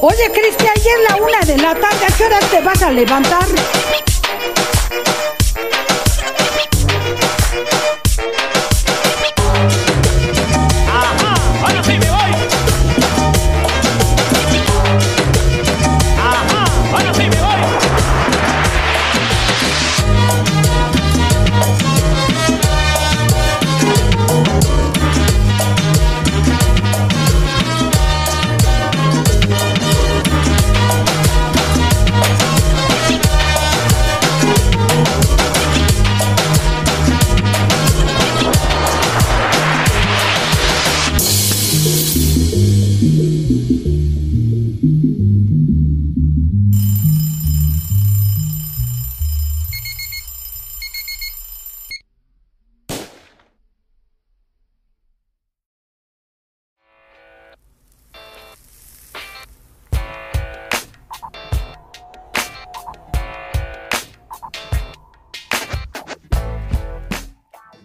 Oye, Cristi, ayer la una de la tarde, ¿a qué hora te vas a levantar?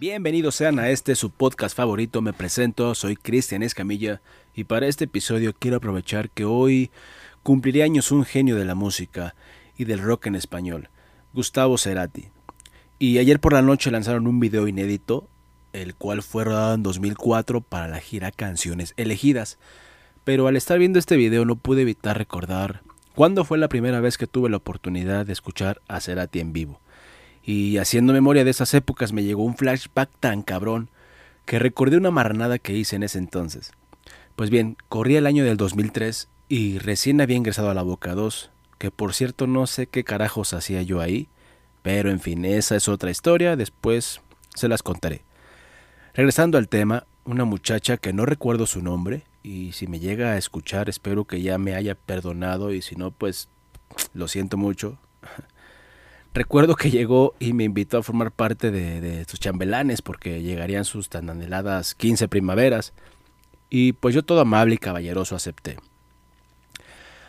Bienvenidos sean a este su podcast favorito, me presento, soy Cristian Escamilla y para este episodio quiero aprovechar que hoy cumpliré años un genio de la música y del rock en español, Gustavo Cerati. Y ayer por la noche lanzaron un video inédito, el cual fue rodado en 2004 para la gira Canciones Elegidas. Pero al estar viendo este video no pude evitar recordar cuándo fue la primera vez que tuve la oportunidad de escuchar a Cerati en vivo. Y haciendo memoria de esas épocas me llegó un flashback tan cabrón que recordé una marranada que hice en ese entonces. Pues bien, corría el año del 2003 y recién había ingresado a la Boca 2, que por cierto no sé qué carajos hacía yo ahí, pero en fin, esa es otra historia, después se las contaré. Regresando al tema, una muchacha que no recuerdo su nombre, y si me llega a escuchar espero que ya me haya perdonado y si no pues lo siento mucho. Recuerdo que llegó y me invitó a formar parte de, sus chambelanes porque llegarían sus tan anheladas 15 primaveras. Y pues yo todo amable y caballeroso acepté.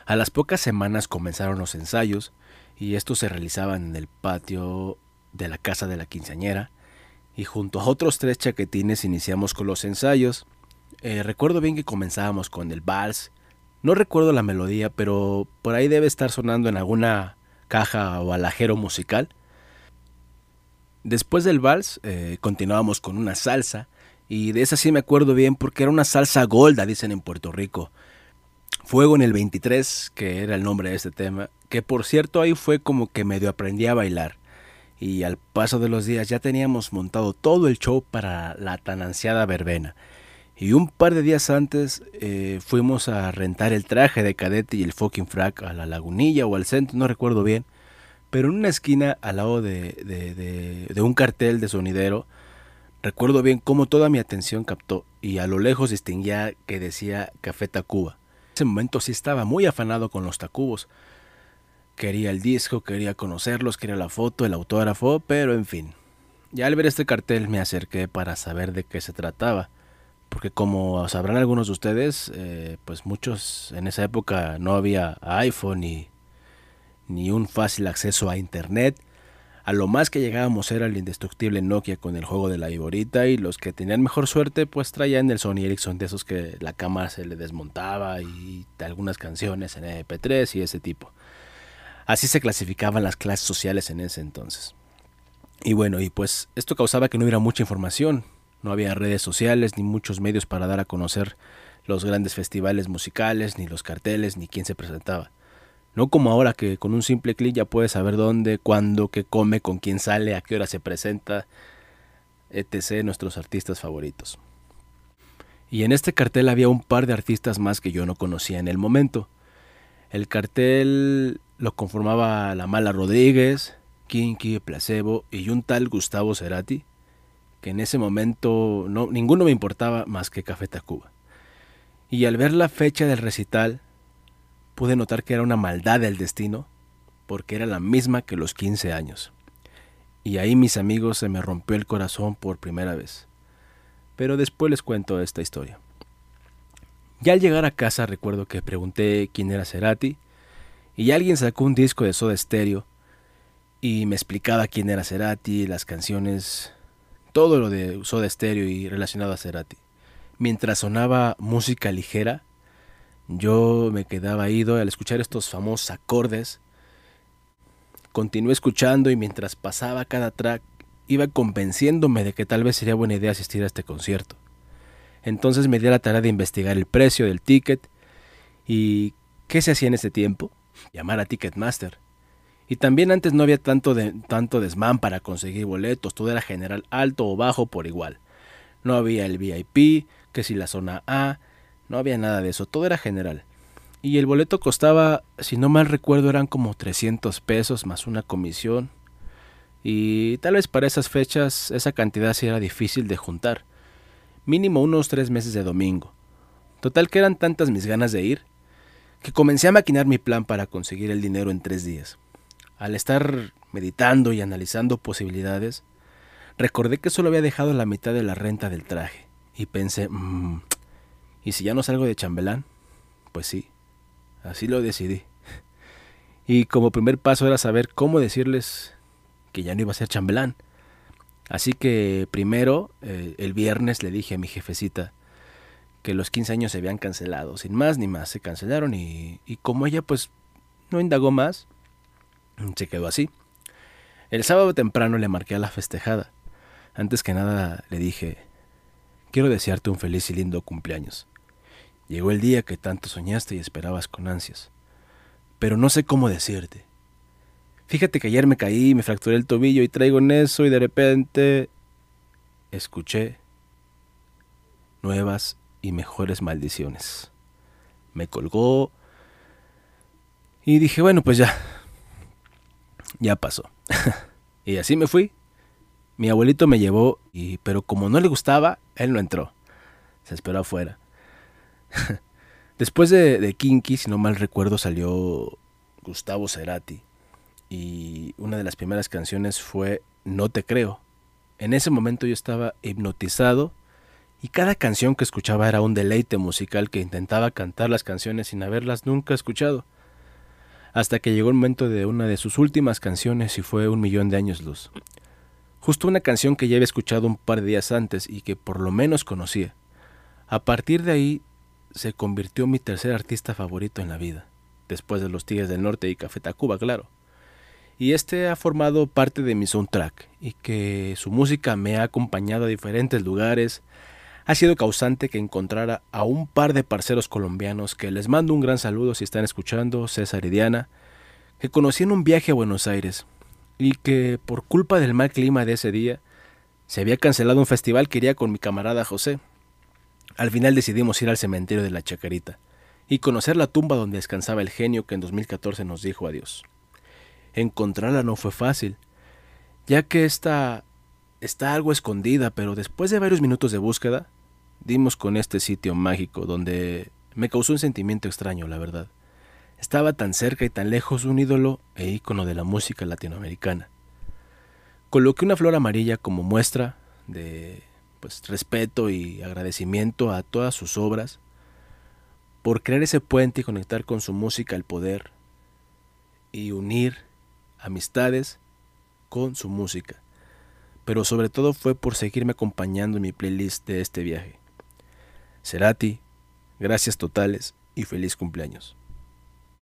A las pocas semanas comenzaron los ensayos y estos se realizaban en el patio de la casa de la quinceañera y junto a otros tres chaquetines iniciamos con los ensayos. Eh, recuerdo bien que comenzábamos con el vals. No recuerdo la melodía, pero por ahí debe estar sonando en alguna caja o alajero musical. Después del vals eh, continuábamos con una salsa y de esa sí me acuerdo bien porque era una salsa golda, dicen en Puerto Rico. Fuego en el 23, que era el nombre de este tema, que por cierto ahí fue como que medio aprendí a bailar. Y al paso de los días ya teníamos montado todo el show para la tan ansiada verbena. Y un par de días antes eh, fuimos a rentar el traje de cadete y el fucking frac a la lagunilla o al centro, no recuerdo bien. Pero en una esquina al lado de, de, un cartel de sonidero, recuerdo bien cómo toda mi atención captó y a lo lejos distinguía que decía Café Tacuba. En ese momento sí estaba muy afanado con los Tacubos. Quería el disco, quería conocerlos, quería la foto, el autógrafo, pero en fin. Ya al ver este cartel me acerqué para saber de qué se trataba porque como sabrán algunos de ustedes, eh, pues muchos en esa época no había iPhone ni, ni un fácil acceso a Internet. A lo más que llegábamos era el indestructible Nokia con el juego de la viborita y los que tenían mejor suerte pues traían el Sony Ericsson de esos que la cámara se le desmontaba y algunas canciones en MP3 y ese tipo. Así se clasificaban las clases sociales en ese entonces. Y bueno, y pues esto causaba que no hubiera mucha información, no había redes sociales ni muchos medios para dar a conocer los grandes festivales musicales, ni los carteles, ni quién se presentaba. No como ahora que con un simple clic ya puedes saber dónde, cuándo, qué come, con quién sale, a qué hora se presenta, etc. nuestros artistas favoritos. Y en este cartel había un par de artistas más que yo no conocía en el momento. El cartel lo conformaba La Mala Rodríguez, Kinky, Placebo y un tal Gustavo Cerati, que en ese momento no, ninguno me importaba más que Café Tacuba. Y al ver la fecha del recital, pude notar que era una maldad del destino, porque era la misma que los 15 años. Y ahí mis amigos se me rompió el corazón por primera vez. Pero después les cuento esta historia. Ya al llegar a casa recuerdo que pregunté quién era Cerati, y alguien sacó un disco de Soda Stereo y me explicaba quién era Cerati, las canciones todo lo de Soda Stereo y relacionado a Cerati. Mientras sonaba música ligera, Yo me quedaba ido al escuchar estos famosos acordes. Continué escuchando y mientras pasaba cada track iba convenciéndome de que tal vez sería buena idea asistir a este concierto. Entonces me di a la tarea de investigar el precio del ticket y qué se hacía en ese tiempo, llamar a Ticketmaster. Y también antes no había tanto, tanto desmán para conseguir boletos, todo era general alto o bajo por igual. No había el VIP, que si la zona A, no había nada de eso, todo era general. Y el boleto costaba, si no mal recuerdo, eran como 300 pesos más una comisión. Y tal vez para esas fechas esa cantidad sí era difícil de juntar. Mínimo unos tres meses de domingo. Total que eran tantas mis ganas de ir, que comencé a maquinar mi plan para conseguir el dinero en tres días. Al estar meditando y analizando posibilidades, recordé que solo había dejado la mitad de la renta del traje y pensé, mmm, ¿y si ya no salgo de chambelán? Pues sí, así lo decidí. Y como primer paso era saber cómo decirles que ya no iba a ser chambelán. Así que primero, eh, el viernes le dije a mi jefecita que los 15 años se habían cancelado, sin más ni más, se cancelaron y, y como ella pues no indagó más, se quedó así. El sábado temprano le marqué a la festejada. Antes que nada le dije, quiero desearte un feliz y lindo cumpleaños. Llegó el día que tanto soñaste y esperabas con ansias. Pero no sé cómo decirte. Fíjate que ayer me caí, me fracturé el tobillo y traigo en eso y de repente escuché nuevas y mejores maldiciones. Me colgó y dije, bueno, pues ya, ya pasó. y así me fui. Mi abuelito me llevó, y, pero como no le gustaba, él no entró. Se esperó afuera. Después de, de Kinky, si no mal recuerdo, salió Gustavo Cerati. Y una de las primeras canciones fue No te creo. En ese momento yo estaba hipnotizado y cada canción que escuchaba era un deleite musical que intentaba cantar las canciones sin haberlas nunca escuchado hasta que llegó el momento de una de sus últimas canciones y fue Un Millón de Años Luz. Justo una canción que ya había escuchado un par de días antes y que por lo menos conocía. A partir de ahí se convirtió mi tercer artista favorito en la vida, después de Los Tigres del Norte y Café Tacuba, claro. Y este ha formado parte de mi soundtrack y que su música me ha acompañado a diferentes lugares, ha sido causante que encontrara a un par de parceros colombianos que les mando un gran saludo si están escuchando, César y Diana, que conocí en un viaje a Buenos Aires y que por culpa del mal clima de ese día se había cancelado un festival que iría con mi camarada José. Al final decidimos ir al cementerio de la Chacarita y conocer la tumba donde descansaba el genio que en 2014 nos dijo adiós. Encontrarla no fue fácil, ya que esta está algo escondida, pero después de varios minutos de búsqueda, dimos con este sitio mágico donde me causó un sentimiento extraño, la verdad. Estaba tan cerca y tan lejos un ídolo e ícono de la música latinoamericana. Coloqué una flor amarilla como muestra de pues, respeto y agradecimiento a todas sus obras, por crear ese puente y conectar con su música el poder y unir amistades con su música. Pero sobre todo fue por seguirme acompañando en mi playlist de este viaje. Cerati, gracias totales y feliz cumpleaños.